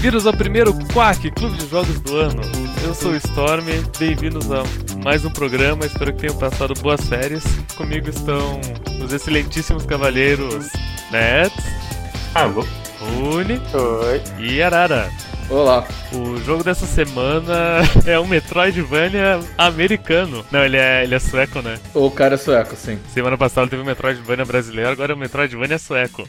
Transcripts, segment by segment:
Bem-vindos ao primeiro Quack Clube de Jogos do ano. Eu sou o Storm, bem-vindos a mais um programa. Espero que tenham passado boas férias. Comigo estão os excelentíssimos cavalheiros Nets, Alô? Rune Oi. e Arara. Olá. O jogo dessa semana é um Metroidvania americano. Não, ele é, ele é sueco, né? O cara é sueco, sim. Semana passada teve um Metroidvania brasileiro, agora é um Metroidvania sueco.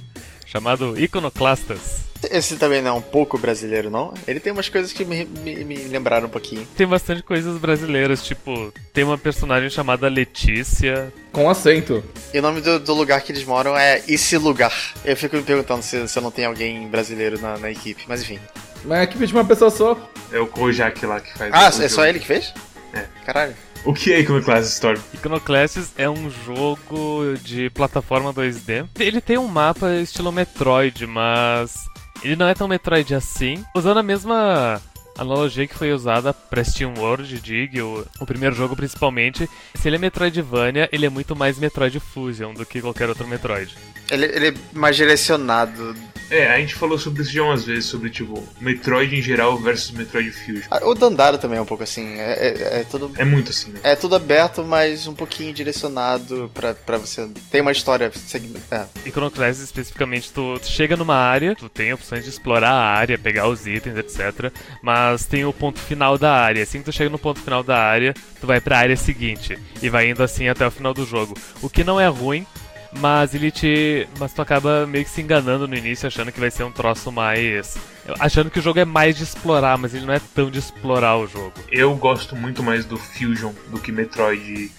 Chamado Iconoclastas. Esse também não é um pouco brasileiro, não? Ele tem umas coisas que me, me, me lembraram um pouquinho. Tem bastante coisas brasileiras, tipo, tem uma personagem chamada Letícia. Com acento. E o nome do, do lugar que eles moram é Esse Lugar. Eu fico me perguntando se, se não tem alguém brasileiro na, na equipe, mas enfim. Mas é a equipe de uma pessoa só. É o Kojak lá que faz Ah, o é só jogo. ele que fez? É. Caralho. O que é Iconoclast Storm? Iconoclastes é um jogo de plataforma 2D. Ele tem um mapa estilo Metroid, mas ele não é tão Metroid assim. Usando a mesma analogia que foi usada para Steam World Dig, o, o primeiro jogo principalmente. Se ele é Metroidvania, ele é muito mais Metroid Fusion do que qualquer outro Metroid. Ele, ele é mais direcionado. É, a gente falou sobre isso já umas vezes, sobre tipo, Metroid em geral versus Metroid Fusion. Ah, O Dandara também é um pouco assim. É, é, é tudo. É muito assim, né? É tudo aberto, mas um pouquinho direcionado pra, pra você. Tem uma história segmentada. Iconoclast especificamente, tu, tu chega numa área, tu tem opções de explorar a área, pegar os itens, etc. Mas tem o ponto final da área. Assim que tu chega no ponto final da área, tu vai pra área seguinte. E vai indo assim até o final do jogo. O que não é ruim, mas ele te. Mas tu acaba meio que se enganando no início, achando que vai ser um troço mais. Achando que o jogo é mais de explorar, mas ele não é tão de explorar o jogo. Eu gosto muito mais do Fusion do que Metroid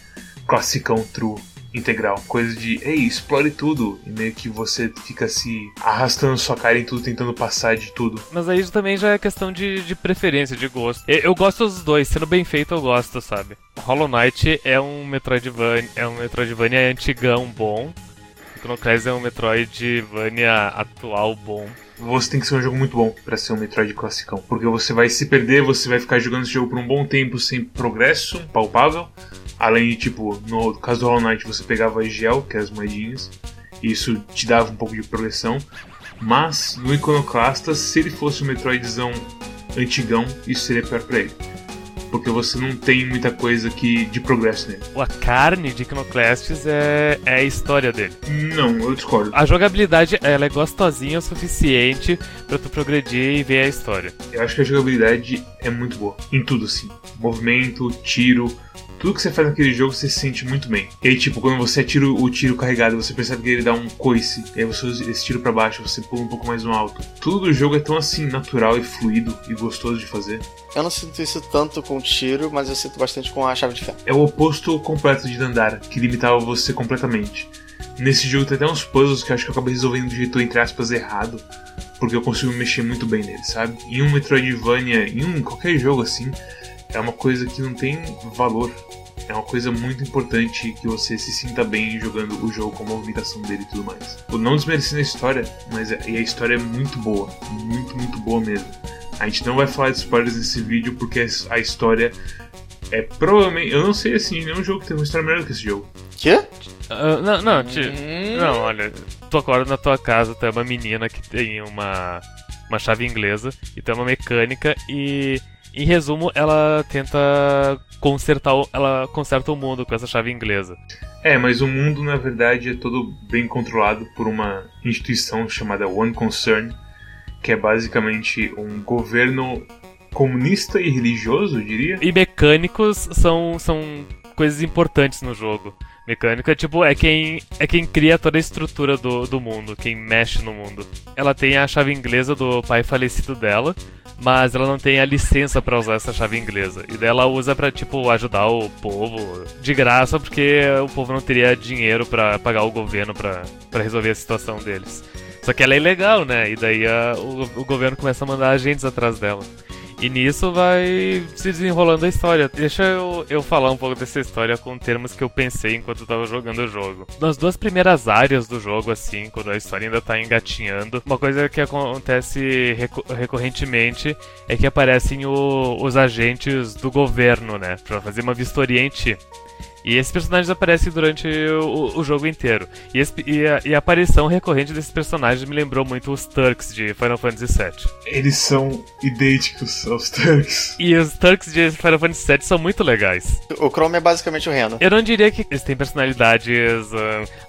classicão true. Integral, coisa de, ei, explore tudo, e meio que você fica se arrastando sua cara em tudo, tentando passar de tudo. Mas aí também já é questão de, de preferência, de gosto. Eu, eu gosto dos dois, sendo bem feito eu gosto, sabe? Hollow Knight é um Metroidvania, é um Metroidvania antigão bom. Iconoclast é um Metroidvania atual bom. Você tem que ser um jogo muito bom pra ser um Metroid classicão. Porque você vai se perder, você vai ficar jogando esse jogo por um bom tempo sem progresso palpável. Além de, tipo, no caso do Hollow Knight, você pegava gel, que é as moedinhas. E isso te dava um pouco de progressão. Mas no Iconoclasta, se ele fosse um Metroidzão antigão, isso seria pior pra ele. Porque você não tem muita coisa que de progresso nele. A carne de Iconoclastes é, é a história dele. Não, eu discordo. A jogabilidade ela é gostosinha o suficiente pra tu progredir e ver a história. Eu acho que a jogabilidade é muito boa. Em tudo, assim. Movimento, tiro. Tudo que você faz naquele jogo você se sente muito bem. E aí, tipo, quando você atira o tiro carregado, você percebe que ele dá um coice. E aí você usa esse tiro pra baixo, você pula um pouco mais no alto. Tudo do jogo é tão assim, natural e fluido e gostoso de fazer. Eu não sinto isso tanto com tiro, mas eu sinto bastante com a chave de ferro. É o oposto completo de Dandara, que limitava você completamente. Nesse jogo tem até uns puzzles que eu acho que eu acabei resolvendo do jeito, entre aspas, errado. Porque eu consigo mexer muito bem nele, sabe? Em um Metroidvania, em um qualquer jogo assim, é uma coisa que não tem valor. É uma coisa muito importante que você se sinta bem jogando o jogo com a movimentação dele e tudo mais. Eu não desmerecendo a história, mas a, e a história é muito boa. Muito, muito boa mesmo. A gente não vai falar de spoilers nesse vídeo porque a história é provavelmente. Eu não sei assim, nenhum jogo que tem uma história melhor que esse jogo. Quê? Ah, não, não, ti- Hum. não, olha, tu acorda na tua casa, tu é uma menina que tem uma, uma chave inglesa e tu é uma mecânica e, em resumo, ela tenta consertar, o- ela conserta o mundo com essa chave inglesa. É, mas o mundo na verdade é todo bem controlado por uma instituição chamada One Concern, que é basicamente um governo comunista e religioso, eu diria. E mecânicos são, são coisas importantes no jogo. Mecânica, tipo, é quem, é quem cria toda a estrutura do, do mundo, quem mexe no mundo. Ela tem a chave inglesa do pai falecido dela, mas ela não tem a licença pra usar essa chave inglesa. E daí ela usa pra, tipo, ajudar o povo de graça, porque o povo não teria dinheiro pra pagar o governo pra resolver a situação deles. Só que ela é ilegal, né? E daí a- o, o governo começa a mandar agentes atrás dela. E nisso vai se desenrolando a história. Deixa eu, eu falar um pouco dessa história com termos que eu pensei enquanto eu tava jogando o jogo. Nas duas primeiras áreas do jogo, assim, quando a história ainda tá engatinhando, uma coisa que acontece recorrentemente é que aparecem o- os agentes do governo, né? Pra fazer uma vistoria em ti. E esses personagens aparecem durante o, o jogo inteiro. E, esse- e a, e a aparição recorrente desses personagens me lembrou muito os Turks de Final Fantasy VII. Eles são idênticos aos Turks. E os Turks de Final Fantasy VII são muito legais. O Chrome é basicamente o Reno. Eu não diria que eles têm personalidades.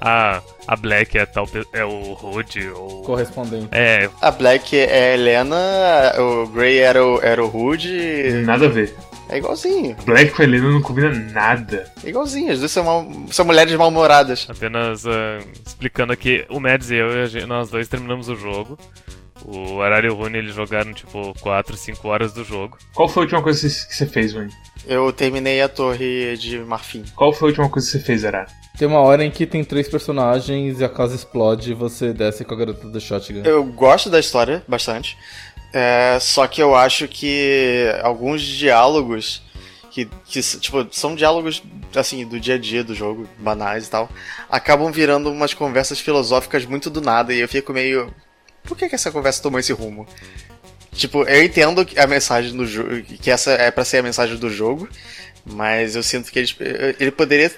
ah, a, a Black é, tal, é o Rude, ou. Correspondente. É, A Black é a Helena, o Grey era o, era o Rude. Nada a ver. É igualzinho. Black com a Helena não combina nada. É igualzinho. As duas são, mal- são mulheres mal-humoradas. apenas ah, explicando aqui. O Mads e eu, a gente- nós dois terminamos o jogo. O Arara e o Rune eles jogaram tipo 4, 5 horas do jogo. Qual foi a última coisa que você- fez, Wayne? Eu terminei a torre de marfim. Qual foi a última coisa que você fez, Arara? Tem uma hora em que tem três personagens e a casa explode e você desce com a garota do shotgun. Eu gosto da história bastante. É, só que eu acho que alguns diálogos que, que tipo, são diálogos assim do dia a dia do jogo, banais e tal, acabam virando umas conversas filosóficas muito do nada e eu fico meio por que, que essa conversa tomou esse rumo? Tipo, eu entendo a mensagem do jogo, que essa é pra ser a mensagem do jogo, mas eu sinto que ele, ele poderia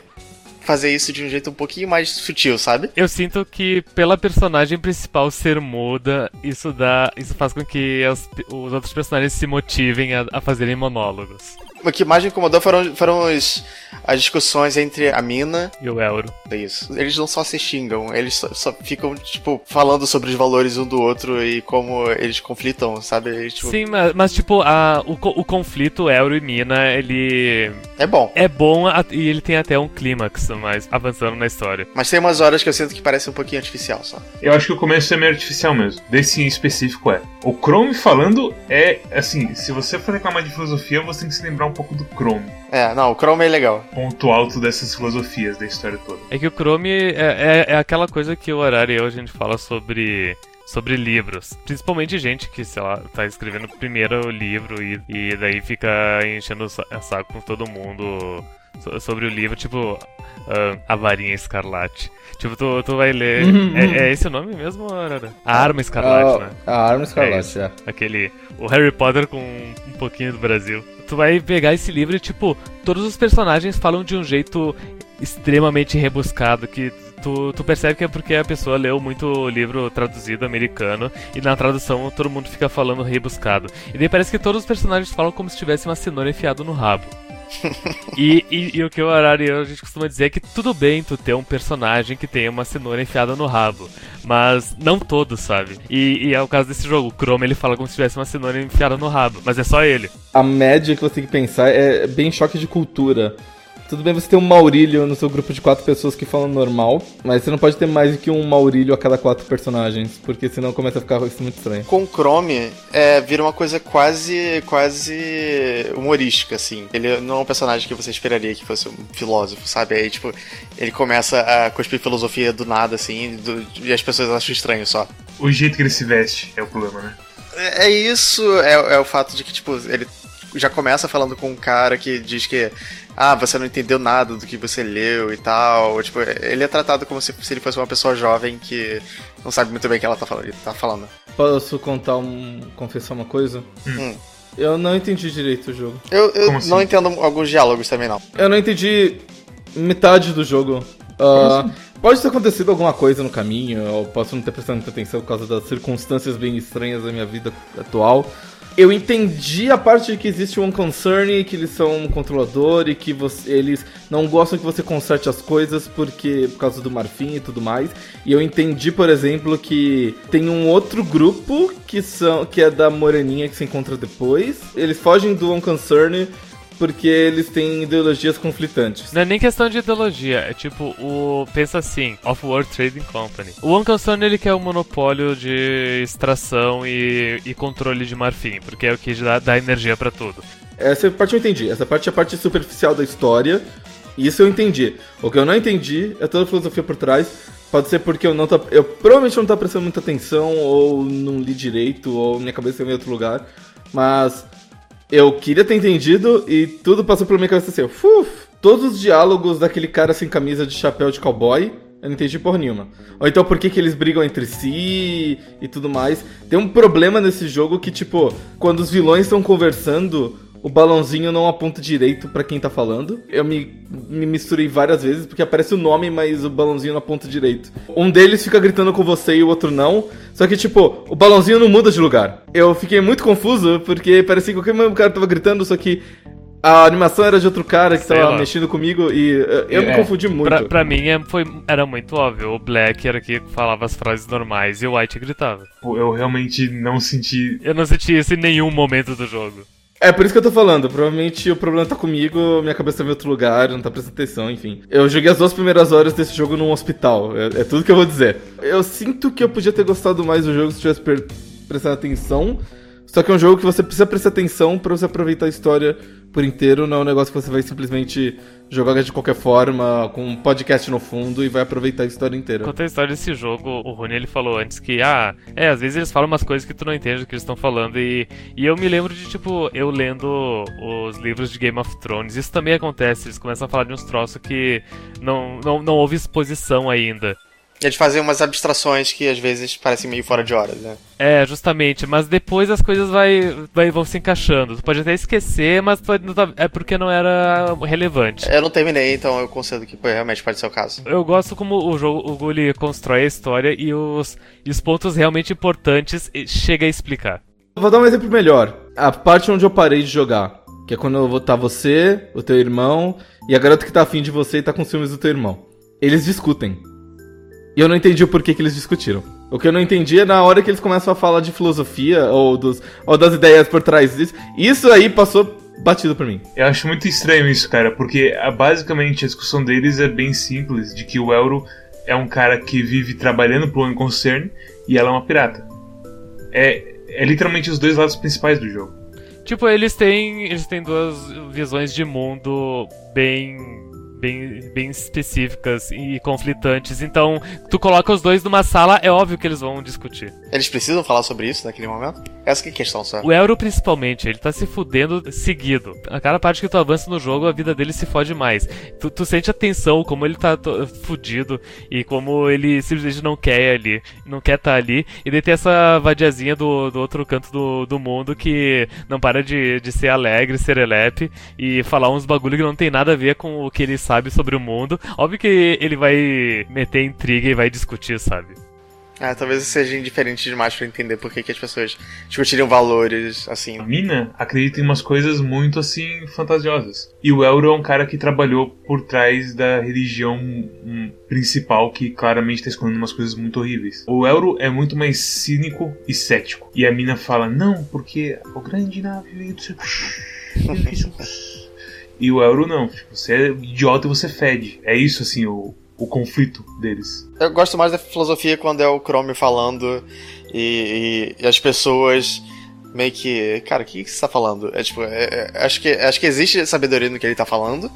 fazer isso de um jeito um pouquinho mais sutil, sabe? Eu sinto que pela personagem principal ser muda, isso dá. Isso faz com que as- os outros personagens se motivem a, a fazerem monólogos. O que mais me incomodou foram, foram os- as discussões entre a mina E o Elro. É isso. Eles não só se xingam, eles só, só ficam, tipo, falando sobre os valores um do outro e como eles conflitam, sabe? Eles, tipo, Sim, mas, mas, tipo, a, o, o conflito Elro e Mina, ele É bom. é bom a- e ele tem até um clímax mais avançando na história. Mas tem umas horas que eu sinto que parece um pouquinho artificial só. Eu acho que o começo é meio artificial mesmo. Desse em específico é. O Chrome falando é, assim, se você for reclamar de filosofia, você tem que se lembrar um pouco do Chrome. É, não, o Chrome é legal. Ponto alto dessas filosofias da história toda. É que o Chrome é, é, é aquela coisa que o Arari e eu a gente fala sobre. Sobre livros. Principalmente gente que, sei lá, tá escrevendo o primeiro livro e, e daí fica enchendo o sa- saco com todo mundo so- sobre o livro, tipo. ah, a varinha escarlate. Tipo, tu, tu vai ler. É, é esse o nome mesmo, Arara? A arma escarlate, né? a, arma É escarlate, isso. é. Aquele. O Harry Potter com um pouquinho do Brasil. Tu vai pegar esse livro e, tipo, todos os personagens falam de um jeito extremamente rebuscado que. Tu, tu percebe que é porque a pessoa leu muito livro traduzido americano e na tradução todo mundo fica falando rebuscado. E daí parece que todos os personagens falam como se tivesse uma cenoura enfiada no rabo. E, e- e o que o Arari e eu, a gente costuma dizer é que tudo bem tu ter um personagem que tenha uma cenoura enfiada no rabo, mas não todos, sabe? E, e é o caso desse jogo. O Chrome ele fala como se tivesse uma cenoura enfiada no rabo, mas é só ele. A média que você tem que pensar é bem choque de cultura. Tudo bem você ter um Maurílio no seu grupo de quatro pessoas que falam normal, mas você não pode ter mais do que um Maurílio a cada quatro personagens, porque senão começa a ficar isso muito estranho. Com o Chrome, é, vira uma coisa quase, quase humorística, assim. Ele não é um personagem que você esperaria que fosse um filósofo, sabe? Aí, tipo, ele começa a cuspir filosofia do nada, assim, do- e as pessoas acham estranho só. O jeito que ele se veste é o problema, né? É é isso, é, é o fato de que, tipo, ele já começa falando com um cara que diz que, ah, você não entendeu nada do que você leu e tal. Tipo, ele é tratado como se, se ele fosse uma pessoa jovem que não sabe muito bem o que ela tá falando. Ele tá falando. Posso contar um. confessar uma coisa? Hum. Eu não entendi direito o jogo. Eu, eu Como assim? não entendo alguns diálogos também, não. Eu não entendi metade do jogo. Ah, pode ter acontecido alguma coisa no caminho, eu posso não ter prestado muita atenção por causa das circunstâncias bem estranhas da minha vida atual. Eu entendi a parte de que existe um concern, que eles são um controlador e que você- eles não gostam que você conserte as coisas porque por causa do marfim e tudo mais. E eu entendi, por exemplo, que tem um outro grupo que são que é da moreninha que se encontra depois. Eles fogem do Unconcern porque eles têm ideologias conflitantes. Não é nem questão de ideologia, é tipo o. Pensa assim, Off-World Trading Company. O One Concern ele quer o monopólio de extração e, e controle de marfim, porque é o que dá, dá energia pra tudo. Essa parte eu entendi. Essa parte é a parte superficial da história. Isso eu entendi. O que eu não entendi é toda a filosofia por trás. Pode ser porque eu não tô. Eu provavelmente não tô prestando muita atenção, ou não li direito, ou minha cabeça é em outro lugar. Mas eu queria ter entendido e tudo passou pela minha cabeça assim. Uf, todos os diálogos daquele cara sem camisa de chapéu de cowboy. Eu não entendi porra nenhuma. Ou então por que, que eles brigam entre si e tudo mais. Tem um problema nesse jogo que, tipo, quando os vilões estão conversando, o balãozinho não aponta direito para quem tá falando. Eu me, me misturei várias vezes porque aparece o nome, mas o balãozinho não aponta direito. Um deles fica gritando com você e o outro não. Só que, tipo, o balãozinho não muda de lugar. Eu fiquei muito confuso porque parecia que qualquer cara tava gritando, só que a animação era de outro cara que Sei tava lá. mexendo comigo e eu, eu me É. confundi muito. Pra, pra mim é- foi, era muito óbvio. O Black era que falava as frases normais e o White gritava. Pô, Eu realmente não senti. Eu não senti isso em nenhum momento do jogo. É por isso que eu tô falando. Provavelmente o problema tá comigo, minha cabeça tá em outro lugar, não tá prestando atenção, enfim. Eu joguei as duas primeiras horas desse jogo num hospital. É, é tudo que eu vou dizer. Eu sinto que eu podia ter gostado mais do jogo se tivesse prestado atenção. Só que é um jogo que você precisa prestar atenção pra você aproveitar a história por inteiro. Não é um negócio que você vai simplesmente jogar de qualquer forma, com um podcast no fundo e vai aproveitar a história inteira. Quanto à história desse jogo, o Rony ele falou antes que, ah, é, às vezes eles falam umas coisas que tu não entende o que eles estão falando. E, e eu me lembro de, tipo, eu lendo os livros de Game of Thrones, isso também acontece. Eles começam a falar de uns troços que não, não, não houve exposição ainda. Eles fazem umas abstrações que às vezes parecem meio fora de hora, né? É, justamente, mas depois as coisas vai, vai, vão se encaixando. Tu pode até esquecer, mas é porque não era relevante. Eu não terminei, então eu concedo que realmente pode ser o caso. Eu gosto como o jogo o Gully constrói a história e os, e os pontos realmente importantes chega a explicar. Vou dar um exemplo melhor. A parte onde eu parei de jogar. Que é quando eu vou tá você, o teu irmão e a garota que tá afim de você e tá com ciúmes do teu irmão. Eles discutem. E eu não entendi o porquê que eles discutiram. O que eu não entendi é na hora que eles começam a falar de filosofia ou, dos, ou das ideias por trás disso. Isso aí passou batido por mim. Eu acho muito estranho isso, cara, porque ah, basicamente a discussão deles é bem simples, de que o Euro é um cara que vive trabalhando pro One Concern e ela é uma pirata. É, é literalmente os dois lados principais do jogo. Tipo, eles têm, eles têm duas visões de mundo bem bem, bem específicas e conflitantes. Então, tu coloca os dois numa sala, é óbvio que eles vão discutir. Eles precisam falar sobre isso naquele momento? Essa que é a questão só. O Euro, principalmente, ele tá se fudendo seguido. A cada parte que tu avança no jogo, a vida dele se fode mais. Tu, tu sente a tensão, como ele tá fudido e como ele simplesmente não quer ali, não quer estar ali. E daí tem essa vadiazinha do, do outro canto do, do mundo que não para de, de ser alegre, serelepe e falar uns bagulho que não tem nada a ver com o que ele sabe sobre o mundo. Óbvio que ele vai meter intriga e vai discutir, sabe? Ah, talvez seja indiferente demais pra entender por que, que as pessoas discutiriam valores assim. A mina acredita em umas coisas muito assim fantasiosas. E o Euro é um cara que trabalhou por trás da religião hum, principal que claramente está escondendo umas coisas muito horríveis. O Euro é muito mais cínico e cético. E a mina fala: "Não, porque o grande nave E o Euro não, tipo, você é idiota e você fede. É isso assim o o conflito deles. Eu gosto mais da filosofia quando é o Chrome falando e, e- e as pessoas meio que. Cara, o que, que você tá falando? É tipo, é- é- acho, que, acho que existe sabedoria no que ele tá falando,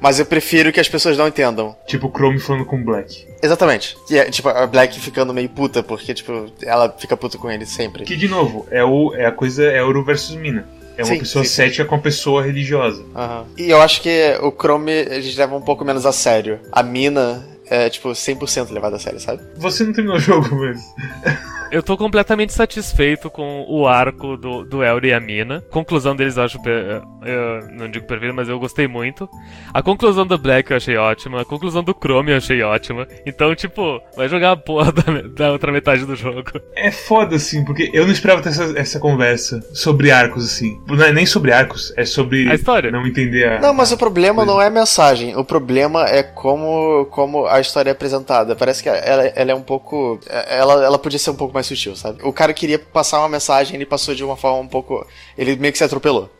mas eu prefiro que as pessoas não entendam. Tipo o Chrome falando com o Black. Exatamente. E é, tipo, a Black ficando meio puta, porque, tipo, ela fica puta com ele sempre. Que de novo, é, o, é a coisa Euro versus Mina. É uma Sim, pessoa sim, sim. cética com uma pessoa religiosa. Aham. E eu acho que o Chrome eles levam um pouco menos a sério. A mina é, tipo, 100% levada a sério, sabe? Você não terminou o jogo, mas. Eu tô completamente satisfeito com o arco do, do Elry e a Mina. Conclusão deles eu acho. Eu não digo perfeita, mas eu gostei muito. A conclusão do Black eu achei ótima. A conclusão do Chrome eu achei ótima. Então, tipo, vai jogar a porra da, da outra metade do jogo. É foda, assim, porque eu não esperava ter essa, essa conversa sobre arcos, assim. Não é nem sobre arcos, é sobre. A história. Não entender a. Não, mas o problema Pois não é a mensagem. O problema é como, como a história é apresentada. Parece que ela, ela é um pouco. Ela, ela podia ser um pouco mais sutil, sabe? O cara queria passar uma mensagem, ele passou de uma forma um pouco. Ele meio que se atropelou.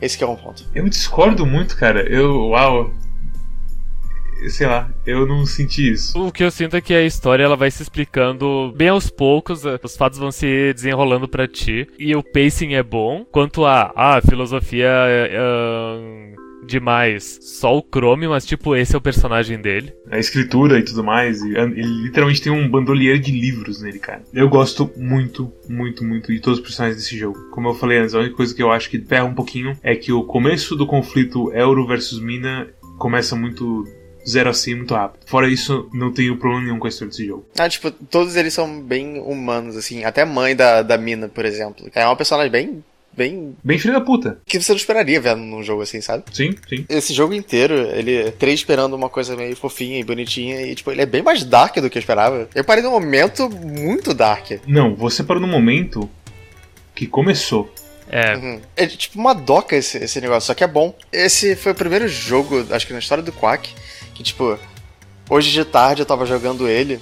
Esse que é um ponto. Eu discordo muito, cara. Eu. Uau. Sei lá, eu não senti isso. O que eu sinto é que a história ela vai se explicando bem aos poucos, eh, os fatos vão se desenrolando pra ti, e o pacing é bom. Quanto a, ah, a filosofia é, é, demais, só o Chrome, mas tipo, esse é o personagem dele. A escritura e tudo mais. e Ele literalmente tem um bandolieiro de livros nele, cara. Eu gosto muito, muito, muito de todos os personagens desse jogo. Como eu falei antes, a única coisa que eu acho que ferra um pouquinho é que o começo do conflito Euro versus Mina começa muito zero a 100 muito rápido. Fora isso, não tenho problema nenhum com a história desse jogo. Ah, tipo, todos eles são bem humanos, assim. Até a mãe da, da mina, por exemplo. É uma personagem bem bem. Bem filho da puta. que você não esperaria ver num jogo assim, sabe? Sim, sim. Esse jogo inteiro, ele é três esperando uma coisa meio fofinha e bonitinha, e tipo, ele é bem mais dark do que eu esperava. Eu parei num momento muito dark. Não, você parou no momento que começou. É, Uhum. É tipo uma doca esse, esse negócio, só que é bom. Esse foi o primeiro jogo, acho que na história do Quack, que tipo, hoje de tarde eu tava jogando ele,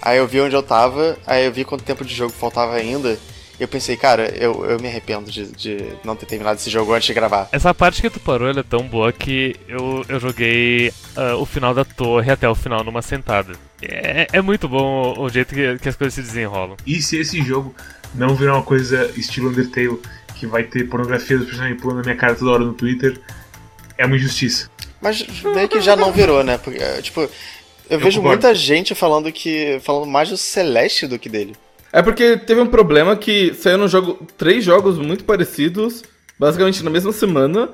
aí eu vi onde eu tava, aí eu vi quanto tempo de jogo faltava ainda, eu pensei, cara, eu, eu me arrependo de, de não ter terminado esse jogo antes de gravar. essa parte que tu parou ela é tão boa que eu, eu joguei ah, o final da torre até o final numa sentada. É, é muito bom o, o jeito que, que as coisas se desenrolam. E se esse jogo não virar uma coisa estilo Undertale, que vai ter pornografia dos personagens pulando na minha cara toda hora no Twitter, é uma injustiça. Mas meio que já não virou, né? Porque, tipo, eu, vejo concordo. muita gente falando que. falando mais do Celeste do que dele. É porque teve um problema que saíram jogo, três jogos muito parecidos, basicamente na mesma semana,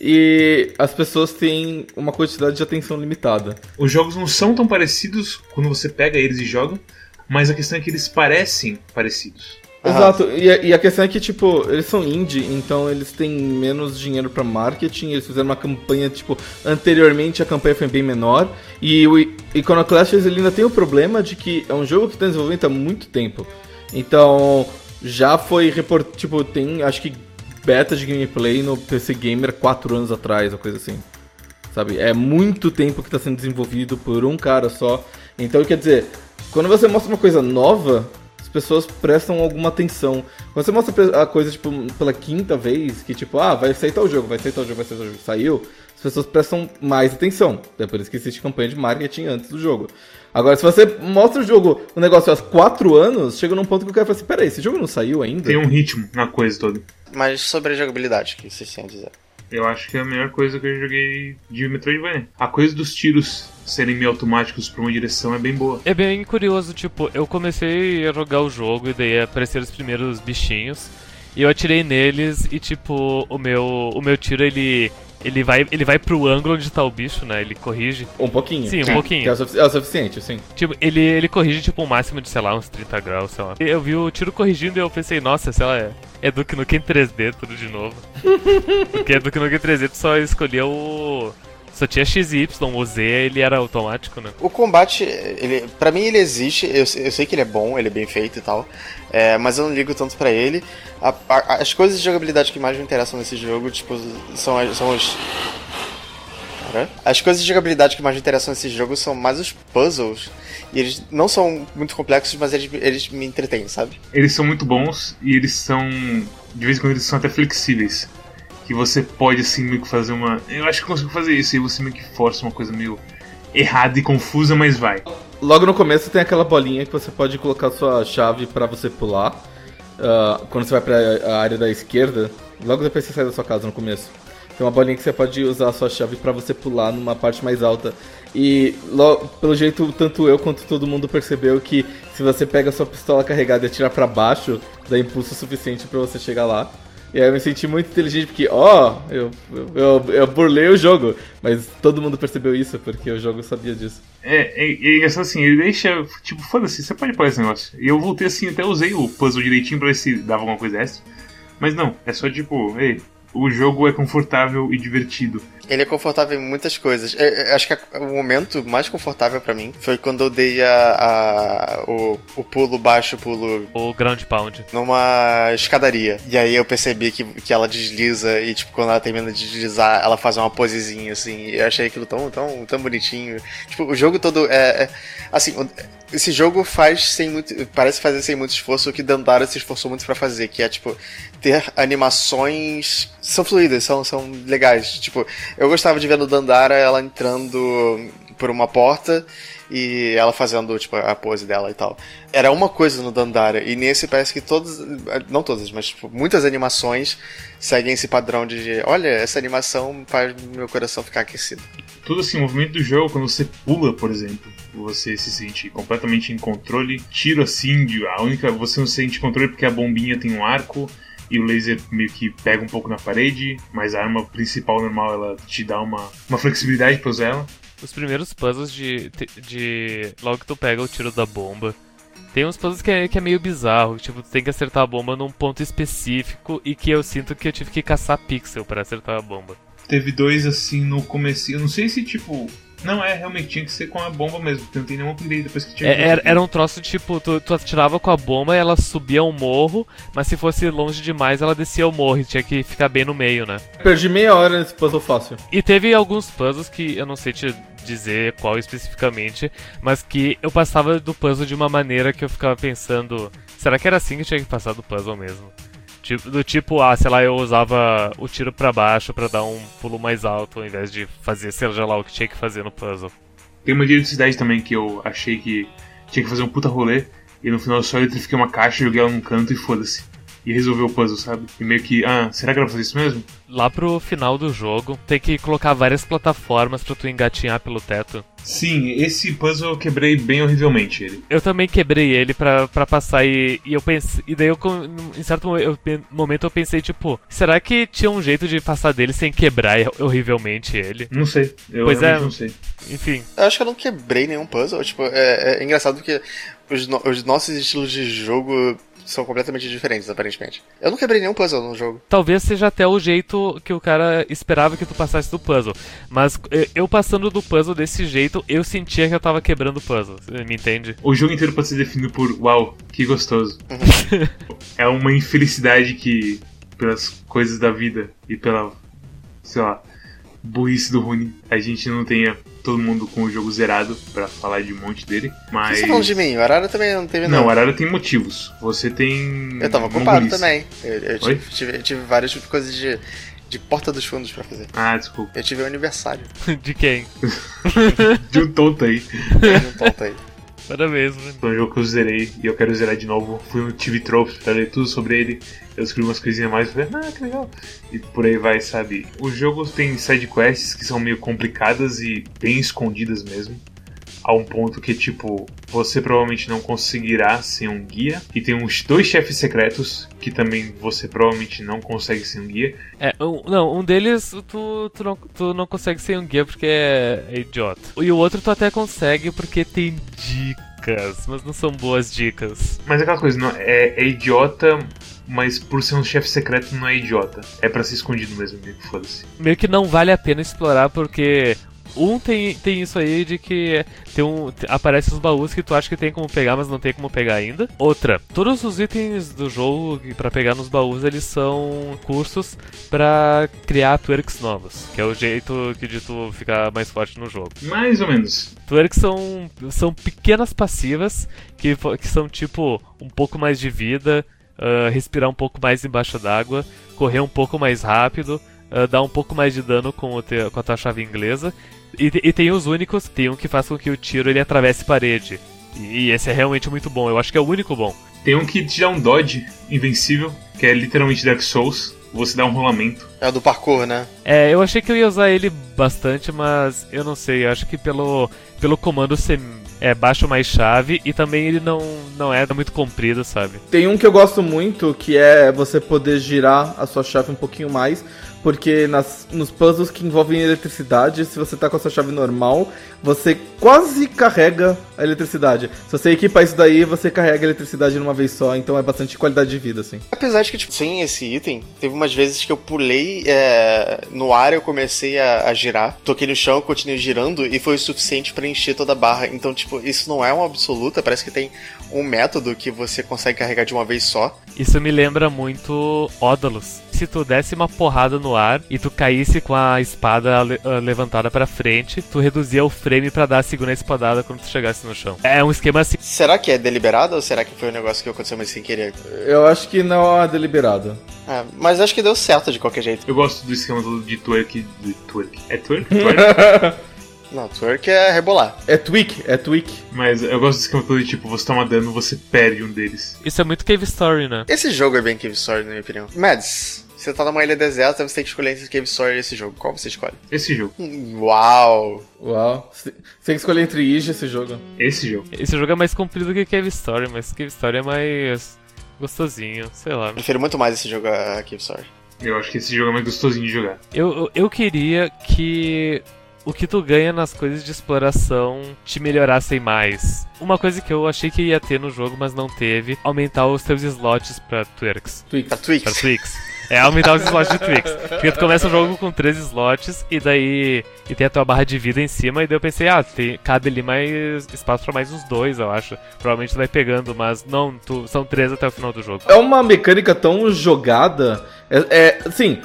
e as pessoas têm uma quantidade de atenção limitada. Os jogos não são tão parecidos quando você pega eles e joga, mas a questão é que eles parecem parecidos. Exato, e a, e a questão é que, tipo, eles são indie, então eles têm menos dinheiro pra marketing, eles fizeram uma campanha, tipo, anteriormente a campanha foi bem menor, e o Iconoclast ele ainda tem o problema de que é um jogo que tá em desenvolvimento há muito tempo. Então, já foi report... tipo, tem, acho que, beta de gameplay no PC Gamer 4 anos atrás, ou coisa assim. Sabe? É muito tempo que tá sendo desenvolvido por um cara só. Então, quer dizer, quando você mostra uma coisa nova, pessoas prestam alguma atenção. Quando você mostra a coisa, tipo, pela quinta vez, que tipo, ah, vai sair tal jogo, vai sair tal jogo, vai sair tal jogo, saiu, as pessoas prestam mais atenção. É por isso que existe campanha de marketing antes do jogo. Agora, se você mostra o jogo, o negócio há 4 anos, chega num ponto que o cara fala assim, peraí, esse jogo não saiu ainda? Tem um ritmo na coisa toda. Mas sobre a jogabilidade, o que vocês têm a dizer? Eu acho que é a melhor coisa que eu joguei de Metroidvania. A coisa dos tiros serem meio automáticos pra uma direção é bem boa. É bem curioso, tipo, eu comecei a jogar o jogo e daí apareceram os primeiros bichinhos. E eu atirei neles e tipo, o meu o meu tiro ele ele vai ele vai pro ângulo onde tá o bicho, né? Ele corrige. Um pouquinho. Sim, um Sim. pouquinho. É o, sufici- é o suficiente, sim. Tipo, ele, ele corrige, tipo, um máximo de, sei lá, uns 30 graus, sei lá. Eu vi o tiro corrigindo e eu pensei, nossa, sei lá, é, é Duke Nukem 3D tudo de novo. Porque Duke Nukem 3D tu só escolhia o... Só tinha XY, o Z ele era automático, né? O combate, ele, pra mim ele existe, eu, eu sei que ele é bom, ele é bem feito e tal, é, mas eu não ligo tanto pra ele. A- a- as coisas de jogabilidade que mais me interessam nesse jogo, tipo, são, as- são os... As coisas de jogabilidade que mais me interessam nesse jogo são mais os puzzles, e eles não são muito complexos, mas eles, eles me entretêm, sabe? Eles são muito bons e eles são. De vez em quando eles são até flexíveis. Que você pode assim meio que fazer uma. Eu acho que consigo fazer isso, e você meio que força uma coisa meio errada e confusa, mas vai. Logo no começo tem aquela bolinha que você pode colocar sua chave pra você pular. Ah, quando você vai pra a área da esquerda, logo depois você sai da sua casa no começo. Tem uma bolinha que você pode usar a sua chave pra você pular numa parte mais alta. E lo- pelo jeito, tanto eu quanto todo mundo percebeu que se você pega a sua pistola carregada e atirar pra baixo, dá impulso suficiente pra você chegar lá. E aí eu me senti muito inteligente porque, ó, eu, eu, eu, eu burlei o jogo. Mas todo mundo percebeu isso porque o jogo sabia disso. É, é, é engraçado assim, ele deixa. Tipo, foda-se, você pode pôr esse negócio. E eu voltei assim, até usei o puzzle direitinho pra ver se dava alguma coisa extra. Mas não, é só tipo, ei, o jogo é confortável e divertido. Ele é confortável em muitas coisas. Eu- eu acho que a- o momento mais confortável pra mim foi quando eu dei a, a- o, o pulo baixo, pulo O Ground Pound. numa escadaria. E aí eu percebi que, que ela desliza e, tipo, quando ela termina de deslizar, ela faz uma posezinha, assim. E eu achei aquilo tão, tão, tão bonitinho. Tipo, o jogo todo é. é- assim, esse jogo faz sem muito. Parece fazer sem muito esforço o que Dandara se esforçou muito pra fazer, que é, tipo, ter animações. São fluídas, são, são legais. Tipo, eu gostava de ver no Dandara ela entrando por uma porta e ela fazendo, tipo, a pose dela e tal. Era uma coisa no Dandara, e nesse parece que todas, não todas, mas tipo, muitas animações seguem esse padrão de, olha, essa animação faz meu coração ficar aquecido. Tudo assim, o movimento do jogo, quando você pula, por exemplo, você se sente completamente em controle. Tiro assim, a única. Você não se sente controle porque a bombinha tem um arco e o laser meio que pega um pouco na parede, mas a arma principal normal ela te dá uma, uma flexibilidade pra usar ela. Os primeiros puzzles de, de. Logo que tu pega o tiro da bomba. Tem uns puzzles que é, que é meio bizarro, tipo, tu tem que acertar a bomba num ponto específico e que eu sinto que eu tive que caçar pixel para acertar a bomba. Teve dois assim no começo. Eu não sei se tipo. Não, é, realmente tinha que ser com a bomba mesmo, porque não tem nenhum upgrade depois que tinha. É, era, era um troço tipo, tu, tu atirava com a bomba e ela subia um morro, mas se fosse longe demais ela descia o morro e tinha que ficar bem no meio, né? Perdi meia hora nesse puzzle fácil. E teve alguns puzzles que eu não sei te dizer qual especificamente, mas que eu passava do puzzle de uma maneira que eu ficava pensando, será que era assim que eu tinha que passar do puzzle mesmo? Tipo, do tipo, ah, sei lá, eu usava o tiro para baixo para dar um pulo mais alto ao invés de fazer, seja lá o que tinha que fazer no puzzle. Tem uma cidade também que eu achei que tinha que fazer um puta rolê e no final eu só eletrifiquei uma caixa, joguei ela num canto e foda-se e resolver o puzzle, sabe? E meio que, ah, será que era pra fazer isso mesmo? Lá pro final do jogo, tem que colocar várias plataformas pra tu engatinhar pelo teto. Sim, esse puzzle eu quebrei bem horrivelmente ele. Eu também quebrei ele pra, pra passar e, e eu pensei. E daí eu, em certo momento eu pensei, tipo, será que tinha um jeito de passar dele sem quebrar horrivelmente ele? Não sei. Eu pois é, não sei. Enfim. Eu acho que eu não quebrei nenhum puzzle. Tipo, é, é engraçado que os, no, os nossos estilos de jogo são completamente diferentes, aparentemente. Eu não quebrei nenhum puzzle no jogo. Talvez seja até o jeito que o cara esperava que tu passasse do puzzle. Mas eh, eu passando do puzzle desse jeito, eu sentia que eu tava quebrando o puzzle. Me entende? O jogo inteiro pode ser definido por uau, que gostoso. Uhum. é uma infelicidade que, pelas coisas da vida e pela, sei lá, burrice do Rune, a gente não tenha todo mundo com o jogo zerado para falar de um monte dele. Mas. Você tá falando de mim? O Arara também não teve Não, o Arara tem motivos. Você tem. Eu tava ocupado também. Eu, eu tive, tive, eu tive várias coisas de de porta dos fundos pra fazer. Ah, desculpa. Eu tive um aniversário. de quem? de um tonto aí. de um tonto aí. Parabéns, mano. Foi um jogo que eu zerei e eu quero zerar de novo. Fui no TV Tropes pra ler tudo sobre ele. Eu descobri umas coisinhas mais e falei, ah, que legal. E por aí vai, sabe? O jogo tem side quests que são meio complicadas e bem escondidas mesmo a um ponto que, tipo, você provavelmente não conseguirá sem um guia. E tem uns dois chefes secretos que também você provavelmente não consegue sem um guia. É, um, não, um deles tu, tu, não, tu não consegue sem um guia porque é, é idiota. E o outro tu até consegue porque tem dicas, mas não são boas dicas. Mas é aquela coisa, não, é, é idiota, mas por ser um chefe secreto não é idiota. É para ser escondido mesmo, meio que foda-se. Meio que não vale a pena explorar porque um tem, tem isso aí de que tem um, aparece os baús que tu acha que tem como pegar, mas não tem como pegar ainda. Outra, todos os itens do jogo para pegar nos baús, eles são cursos para criar twerks novos, que é o jeito de tu ficar mais forte no jogo. Mais ou menos. Twerks são, são pequenas passivas que, que são tipo um pouco mais de vida, uh, respirar um pouco mais embaixo d'água, correr um pouco mais rápido, uh, dar um pouco mais de dano com, o te, com a tua chave inglesa e, e, tem os únicos, tem um que faz com que o tiro ele atravesse parede. E, e esse é realmente muito bom, eu acho que é o único bom. Tem um que te dá um dodge invencível, que é literalmente Dark Souls. Você dá um rolamento. É o do parkour, né? É, eu achei que eu ia usar ele bastante, mas eu não sei. Eu acho que pelo, pelo comando você é, baixa mais chave e também ele não, não é muito comprido, sabe? Tem um que eu gosto muito, que é você poder girar a sua chave um pouquinho mais, porque nas, nos puzzles que envolvem eletricidade, se você tá com a sua chave normal, você quase carrega a eletricidade. Se você equipa isso daí, você carrega a eletricidade numa vez só, então é bastante qualidade de vida, assim. Apesar de que, tipo, sem esse item, teve umas vezes que eu pulei é, no ar, eu comecei a, a, girar, toquei no chão, continuei girando e foi o suficiente para encher toda a barra. Então, tipo, isso não é uma absoluta, parece que tem um método que você consegue carregar de uma vez só. Isso me lembra muito Ódalos. Se tu desse uma porrada no ar e tu caísse com a espada le uh, levantada para frente, tu reduzia o frame para dar a segunda espadada quando tu chegasse no chão. É um esquema assim. Será que é deliberado ou será que foi um negócio que aconteceu mais sem querer? Eu acho que não é deliberado. É, mas acho que deu certo de qualquer jeito. Eu gosto do esquema de twerk. De twerk. É twerk? twerk? Não, twerk é rebolar. É tweak, é tweak. Mas eu gosto desse esquema todo de tipo, você toma dano, você perde um deles. Isso é muito Cave Story, né? Esse jogo é bem Cave Story, na minha opinião. Mads, você tá numa ilha deserta, você tem que escolher entre Cave Story e esse jogo. Qual você escolhe? Esse jogo. Uau! Uau. Você tem que escolher entre Ige e esse jogo. Esse jogo. Esse jogo é mais comprido que Cave Story, mas Cave Story é mais gostosinho, sei lá. Prefiro muito mais esse jogo a Cave Story. Eu acho que esse jogo é mais gostosinho de jogar. Eu, eu, eu queria que o que tu ganha nas coisas de exploração te melhorassem mais. Uma coisa que eu achei que ia ter no jogo, mas não teve, aumentar os teus slots pra Twerks. Twix. Pra Twix. Pra Twix. É aumentar os slots de Twix. Porque tu começa o jogo com três slots e daí. E tem a tua barra de vida em cima, e daí eu pensei, ah, tem, cabe ali mais espaço pra mais uns dois, eu acho. Provavelmente tu vai pegando, mas não, tu, são três até o final do jogo. É uma mecânica tão jogada. É, é assim,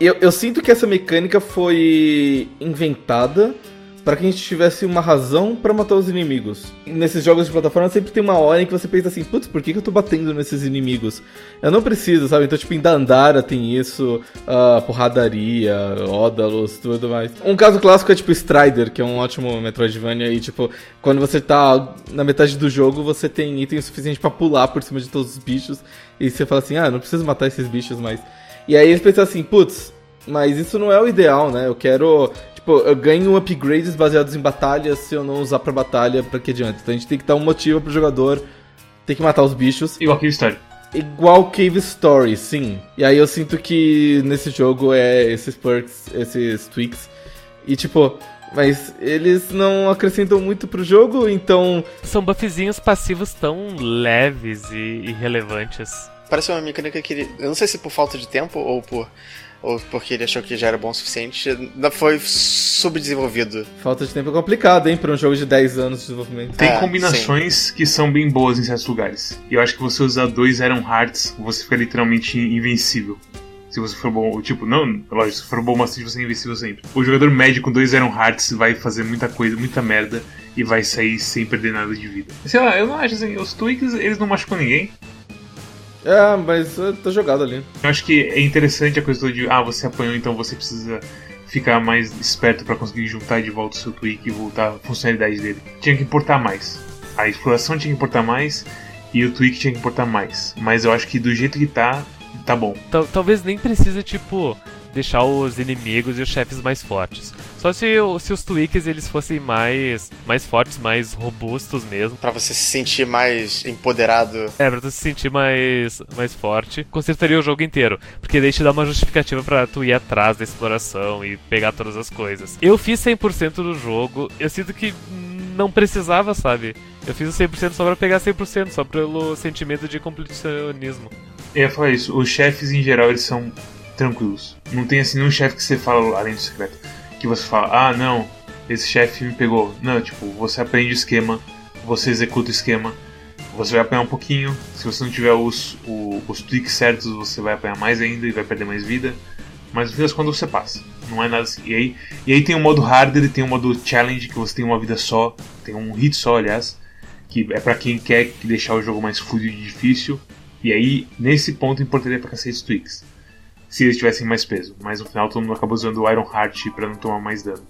eu, eu sinto que essa mecânica foi inventada para que a gente tivesse uma razão para matar os inimigos. Nesses jogos de plataforma sempre tem uma hora em que você pensa assim, putz, por que, que eu tô batendo nesses inimigos? Eu não preciso, sabe? Então, tipo, em Dandara tem isso, uh, porradaria, Ódalos, tudo mais. Um caso clássico é tipo Strider, que é um ótimo Metroidvania, e tipo, quando você tá na metade do jogo, você tem item suficiente para pular por cima de todos os bichos, e você fala assim, ah, não preciso matar esses bichos mais. E aí eles pensam assim, putz, mas isso não é o ideal, né? Eu quero tipo, eu ganho upgrades baseados em batalhas se eu não usar pra batalha, pra que adianta? Então a gente tem que dar um motivo pro jogador ter que matar os bichos. Igual Cave Story. Igual Cave Story, sim. E aí eu sinto que nesse jogo é esses perks, esses tweaks. E tipo, mas eles não acrescentam muito pro jogo, então. São buffzinhos passivos tão leves e irrelevantes. Parece uma mecânica que ele. Eu não sei se por falta de tempo ou por ou porque ele achou que já era bom o suficiente, foi subdesenvolvido. Falta de tempo é complicado, hein, para um jogo de 10 anos de desenvolvimento. Tem É, combinações sim. que são bem boas em certos lugares. E eu acho que você usar dois Iron Hearts, você fica literalmente invencível. Se você for bom, tipo, não, lógico, se for bom bastante, você é invencível sempre. O jogador médio com dois Iron Hearts vai fazer muita coisa, muita merda, e vai sair sem perder nada de vida. Sei lá, eu não acho assim, os tweaks, eles não machucam ninguém. É, mas tá jogado ali. Eu acho que é interessante a coisa toda de, ah, você apanhou, então você precisa ficar mais esperto pra conseguir juntar de volta o seu tweak e voltar a funcionalidade dele. Tinha que importar mais. A exploração tinha que importar mais e o tweak tinha que importar mais. Mas eu acho que do jeito que tá, tá bom. Tal- talvez nem precise, tipo, deixar os inimigos e os chefes mais fortes. Só se, se os tweaks eles fossem mais, mais fortes, mais robustos mesmo. Pra você se sentir mais empoderado. É, pra tu se sentir mais, mais forte, consertaria o jogo inteiro. Porque daí te dá uma justificativa pra tu ir atrás da exploração e pegar todas as coisas. Eu fiz 100% do jogo, eu sinto que não precisava, sabe? Eu fiz o 100% só pra pegar 100%, só pelo sentimento de completionismo. Eu ia falar isso, os chefes em geral eles são tranquilos. Não tem assim nenhum chefe que você fala além do secreto. Que você fala, ah não, esse chefe me pegou. Não, tipo, você aprende o esquema, você executa o esquema, você vai apanhar um pouquinho. Se você não tiver os, o- os tweaks certos, você vai apanhar mais ainda e vai perder mais vida. Mas no fim das contas você passa. Não é nada assim. E aí, e aí tem o modo harder tem o modo challenge, que você tem uma vida só, tem um hit só, aliás. Que é pra quem quer deixar o jogo mais fluido e difícil. E aí, nesse ponto, importaria pra cacete tweaks. Se eles tivessem mais peso. Mas no final todo mundo acabou usando o Iron Heart pra não tomar mais dano.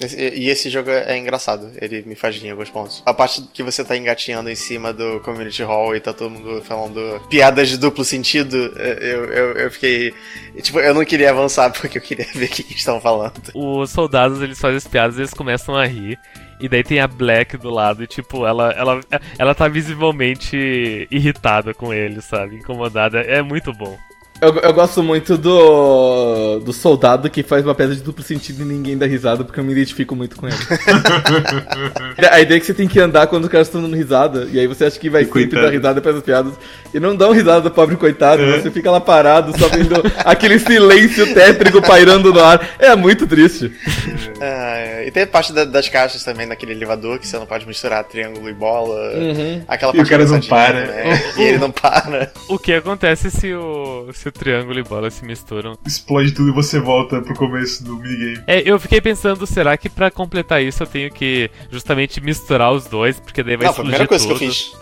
E esse jogo é engraçado, ele me faz rir em alguns pontos. A parte que você tá engatinhando em cima do community hall e tá todo mundo falando piadas de duplo sentido, é, eu, eu, eu fiquei. Tipo, eu não queria avançar porque eu queria ver o que eles estão falando. os soldados eles fazem as piadas e eles começam a rir. E daí tem a Black do lado e, tipo, ela, ela, ela tá visivelmente irritada com ele, sabe? Incomodada. É muito bom. Eu, eu gosto muito do, do soldado que faz uma pedra de duplo sentido e ninguém dá risada, porque eu me identifico muito com ele. a ideia é que você tem que andar quando os caras estão dando risada, e aí você acha que vai sempre Coitado. dar risada depois das piadas, e não dão risada do pobre coitado, É. você fica lá parado, só vendo aquele silêncio tétrico pairando no ar. É muito triste. É, e tem a parte da- das caixas também naquele elevador que você não pode misturar triângulo e bola. Uhum. Aquela E o cara não para. também. E ele não para. O que acontece se o, se o triângulo e bola se misturam? Explode tudo e você volta pro começo do minigame. É, eu fiquei pensando, será que pra completar isso eu tenho que justamente misturar os dois? Porque daí vai não, foi a explodir primeira coisa que eu tudo. fiz.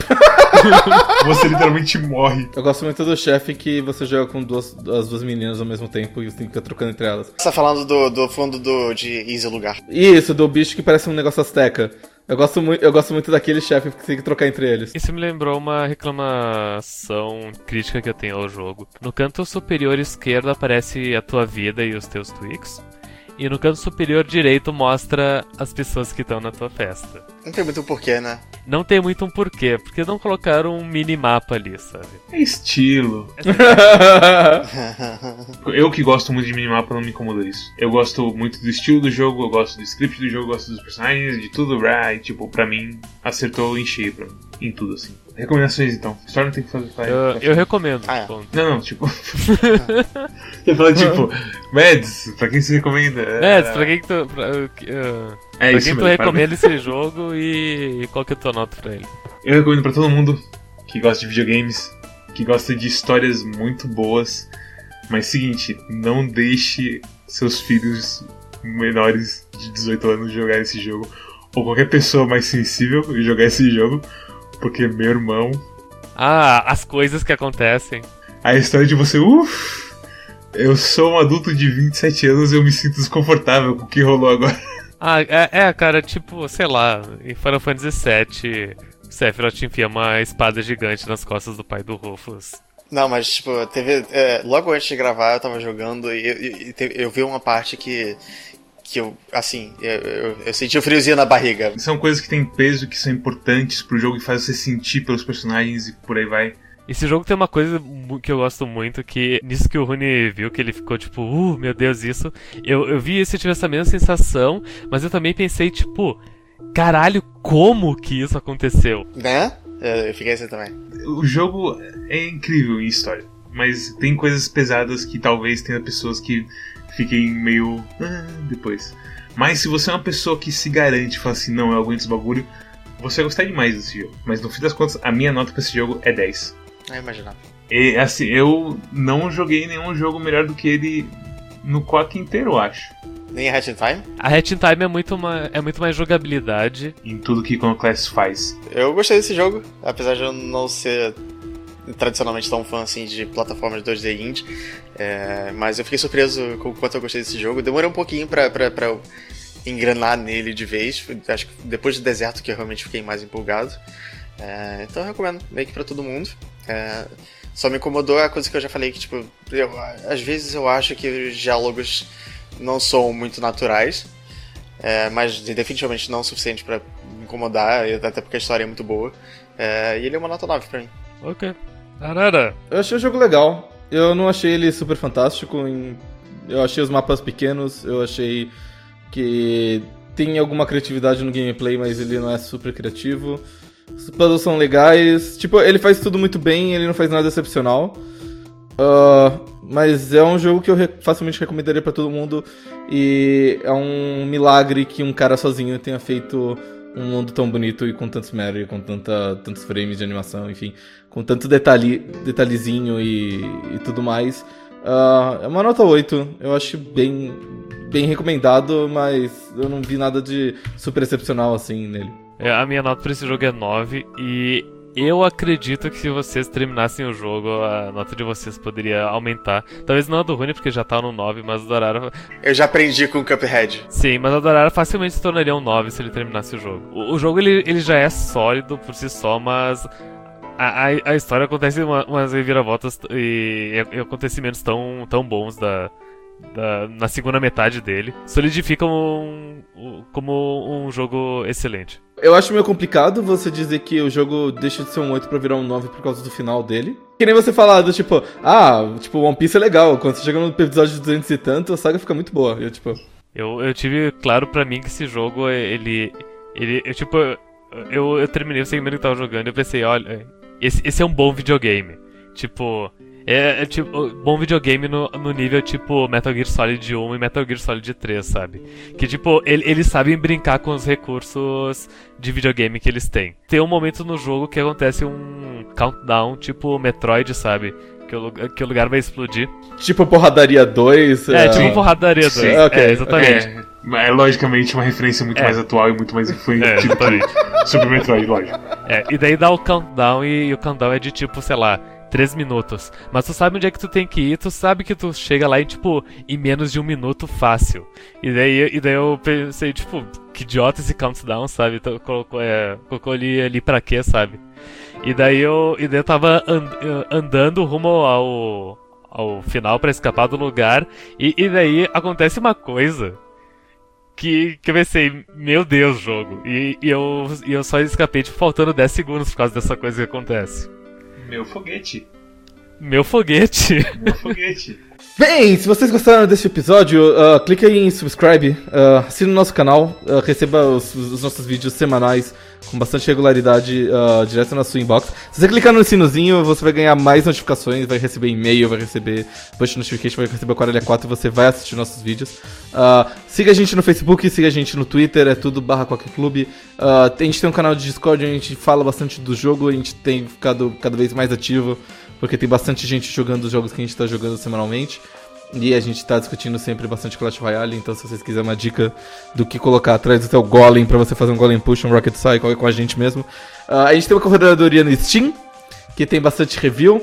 Você literalmente morre. Eu gosto muito do chefe que você joga com duas, as duas meninas ao mesmo tempo e você tem que ficar trocando entre elas. Você tá falando do, do fundo do, de Easy Lugar. Isso, do bicho que parece um negócio asteca. Eu gosto, muito, eu gosto muito daquele chefe que tem que trocar entre eles. Isso me lembrou uma reclamação crítica que eu tenho ao jogo. No canto superior esquerdo aparece a tua vida e os teus tweaks. E no canto superior direito mostra as pessoas que estão na tua festa. Não tem muito porquê, né? Não tem muito um porquê, porque não colocaram um minimapa ali, sabe? É estilo. eu que gosto muito de minimapa não me incomoda isso. Eu gosto muito do estilo do jogo, eu gosto do script do jogo, eu gosto dos personagens, de tudo, right? Tipo, pra mim, acertou em cheio pra mim. Em tudo, assim. Recomendações então. História não tem que fazer. Vai, Eu, eu recomendo. Ah, é. ponto. Não, não, tipo. Você fala tipo, Mads, pra quem você recomenda? É, pra quem que tu, pra, uh, que, É pra isso quem tu recomenda esse jogo e, e qual que é a tua nota pra ele? Eu recomendo pra todo mundo que gosta de videogames, que gosta de histórias muito boas. Mas seguinte, não deixe seus filhos menores de 18 anos jogar esse jogo. Ou qualquer pessoa mais sensível jogar esse jogo. Porque meu irmão, Ah, as coisas que acontecem. a história de você, uff, eu sou um adulto de 27 anos e eu me sinto desconfortável com o que rolou agora. Ah, é, é, cara, tipo, sei lá, em Final Fantasy VII, Sephiroth enfia uma espada gigante nas costas do pai do Rufus. Não, mas, tipo, teve. é, logo antes de gravar, eu tava jogando e, e- e teve- eu vi uma parte que. Que eu, assim, eu, eu, eu senti o friozinho na barriga. São coisas que têm peso, que são importantes pro jogo e faz você sentir pelos personagens e por aí vai. Esse jogo tem uma coisa que eu gosto muito, que nisso que o Rune viu, que ele ficou tipo, uh, meu Deus, isso. Eu, eu vi isso e tive essa mesma sensação, mas eu também pensei, tipo, caralho, como que isso aconteceu? Né? Eu, eu fiquei assim também. O jogo é incrível em história, mas tem coisas pesadas que talvez tenha pessoas que fiquem meio. "Ah", depois. Mas se você é uma pessoa que se garante e fala assim, não, eu aguento esse bagulho, você vai gostar demais desse jogo. Mas no fim das contas, a minha nota pra esse jogo é 10. Eu imaginava. E assim, eu não joguei nenhum jogo melhor do que ele no quadro inteiro, eu acho. Nem a Hatch in Time? A Hat in Time é muito, ma- é muito mais jogabilidade. Em tudo que Iconoclast faz. Eu gostei desse jogo, apesar de eu não ser tradicionalmente tão fã assim de plataformas 2D indie. É, mas eu fiquei surpreso com o quanto eu gostei desse jogo. Demorei um pouquinho pra, pra, pra eu engrenar nele de vez. Acho que depois do deserto que eu realmente fiquei mais empolgado. É, então eu recomendo, meio que pra todo mundo. É, só me incomodou a coisa que eu já falei, que tipo, eu- às vezes eu acho que os diálogos não são muito naturais. É, mas definitivamente não o suficiente me incomodar, até porque a história é muito boa. É, e ele é uma nota 9 pra mim. Ok. Arara. Eu achei o jogo legal. Eu não achei ele super fantástico. em- Eu achei os mapas pequenos. Eu achei que tem alguma criatividade no gameplay, mas ele não é super criativo. Os puzzles são legais. Tipo, ele faz tudo muito bem, ele não faz nada excepcional. Ah, mas é um jogo que eu re- facilmente recomendaria pra todo mundo. E é um milagre que um cara sozinho tenha feito um mundo tão bonito e com tantos méritos, com tanta, tantos frames de animação, enfim, com tanto detalhe, detalhezinho e, e tudo mais. Ah, é uma nota 8. Eu acho bem, bem recomendado, mas eu não vi nada de super excepcional assim nele. É, A minha nota pra esse jogo é 9 e eu acredito que se vocês terminassem o jogo, a nota de vocês poderia aumentar. Talvez não a do Rune, porque já tá no 9, mas a do Arara. Eu já aprendi com o Cuphead. Sim, mas a do Arara facilmente se tornaria um 9 se ele terminasse o jogo. O, o jogo ele, ele já é sólido por si só, mas. A, a, a história acontece uma, umas reviravoltas e, e acontecimentos tão, tão bons da, da- na segunda metade dele. Solidificam um- um- como um jogo excelente. Eu acho meio complicado você dizer que o jogo deixa de ser um 8 pra virar um 9 por causa do final dele. Que nem você falar do tipo, ah, tipo, One Piece é legal. Quando você chega no episódio de 200 e tanto, a saga fica muito boa. Eu, tipo, Eu, eu tive claro pra mim que esse jogo, ele. ele eu, tipo, eu, eu terminei o segmento que eu tava jogando e eu pensei, olha, esse, esse é um bom videogame. Tipo. É, é tipo, bom videogame no, no nível tipo Metal Gear Solid 1 e Metal Gear Solid 3, sabe? Que tipo, ele- eles sabem brincar com os recursos de videogame que eles têm. Tem um momento no jogo que acontece um countdown, tipo Metroid, sabe? Que o, que o lugar vai explodir. tipo Porradaria 2. É, ah, tipo porradaria Sim. 2. Ok, é, exatamente. É, é logicamente uma referência muito É. mais atual e muito mais influente É, tipo. Super Metroid, lógico. É, e daí dá o countdown e, e o countdown é de tipo, sei lá, 3 minutos. Mas tu sabe onde é que tu tem que ir, tu sabe que tu chega lá em tipo, em menos de um minuto fácil. E daí, e daí eu pensei, tipo, que idiota esse countdown, sabe? Então, colocou, é, colocou ali, ali pra quê, sabe? E daí eu, e daí eu tava eh, andando rumo ao, ao final pra escapar do lugar. E, e daí acontece uma coisa que, que eu pensei, meu Deus, jogo. E, e eu, e eu só escapei, tipo, faltando 10 segundos por causa dessa coisa que acontece. Meu foguete. Meu foguete. Meu foguete. Bem, se vocês gostaram desse episódio, uh, clique aí em subscribe, uh, assine o nosso canal, uh, receba os, os, nossos vídeos semanais com bastante regularidade uh, direto na sua inbox. Se você clicar no sinozinho, você vai ganhar mais notificações, vai receber e-mail, vai receber push notification, vai receber o Quarelha 4 e você vai assistir nossos vídeos. Uh, siga a gente no Facebook, siga a gente no Twitter, é tudo barra qualquer clube. Uh, a gente tem um canal de Discord onde a gente fala bastante do jogo, a gente tem ficado cada vez mais ativo porque tem bastante gente jogando os jogos que a gente está jogando semanalmente. E a gente está discutindo sempre bastante Clash Royale, então se vocês quiserem uma dica do que colocar atrás do seu Golem para você fazer um Golem Push, um Rocket Cycle com a gente mesmo. Uh, a gente tem uma corredoria no Steam, que tem bastante review.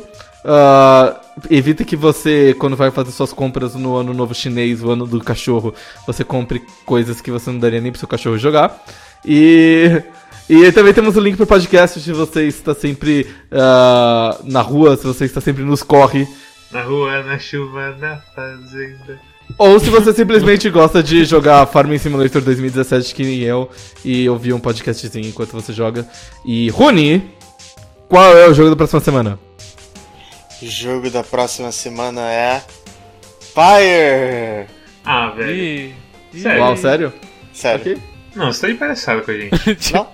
Uh, evita que você, quando vai fazer suas compras no ano novo chinês, o ano do cachorro, você compre coisas que você não daria nem pro seu cachorro jogar. E e também temos o link pro podcast se você está sempre uh, na rua, se você está sempre nos corre. Na rua, na chuva, na fazenda. Ou se você simplesmente gosta de jogar Farming Simulator 2017 que nem eu e ouvir um podcastzinho enquanto você joga. E Rune, qual é o jogo da próxima semana? O jogo da próxima semana é Fire! Ah, velho. E... Sério? Uau, sério? Sério. Não, você tá emprestado com a gente. Não?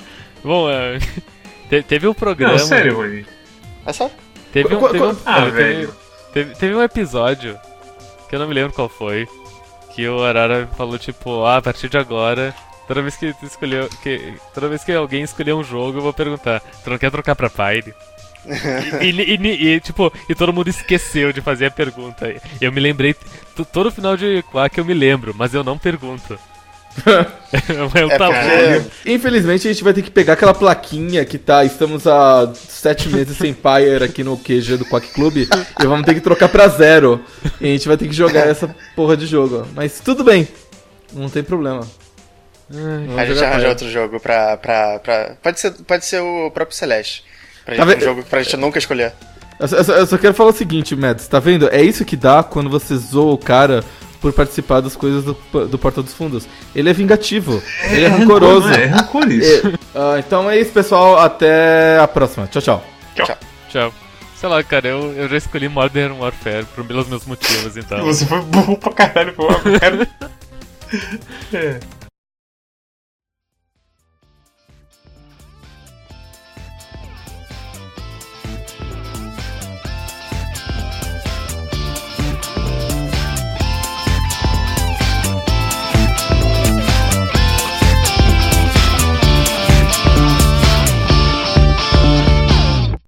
Bom, é, te- teve um programa. Não, sério, Rony. É sério? Teve um, teve, um, Ah, teve- velho. Teve, teve um episódio que eu não me lembro qual foi. Que o Arara falou tipo, ah, a partir de agora, toda vez que tu escolheu. Que, toda vez que alguém escolher um jogo, eu vou perguntar, tu não quer trocar pra Pyre? e, e- e- e, tipo, e todo mundo esqueceu de fazer a pergunta. Eu me lembrei. Todo final de Quack eu me lembro, mas eu não pergunto. é É porque. Infelizmente a gente vai ter que pegar aquela plaquinha que tá. Estamos há sete meses sem Pyre aqui no QG do Quack Club e vamos ter que trocar pra zero. E a gente vai ter que jogar essa porra de jogo. Mas tudo bem. Não tem problema. Vamos A gente arranja outro jogo pra, pra, pra. Pode ser, pode ser o próprio Celeste. Pra Tá gente, um jogo pra gente nunca escolher. Eu só, eu só- eu só quero falar o seguinte, Mads, tá vendo? É isso que dá quando você zoa o cara por participar das coisas do, do Porta dos Fundos. Ele é vingativo, ele é rancoroso. É, é rancor isso. É, ah, então é isso, pessoal. Até a próxima. Tchau, tchau. Tchau. Sei lá, cara, eu, eu já escolhi Modern Warfare por- pelos meus motivos, então. Você foi burro pra caralho, pô. Cara. É.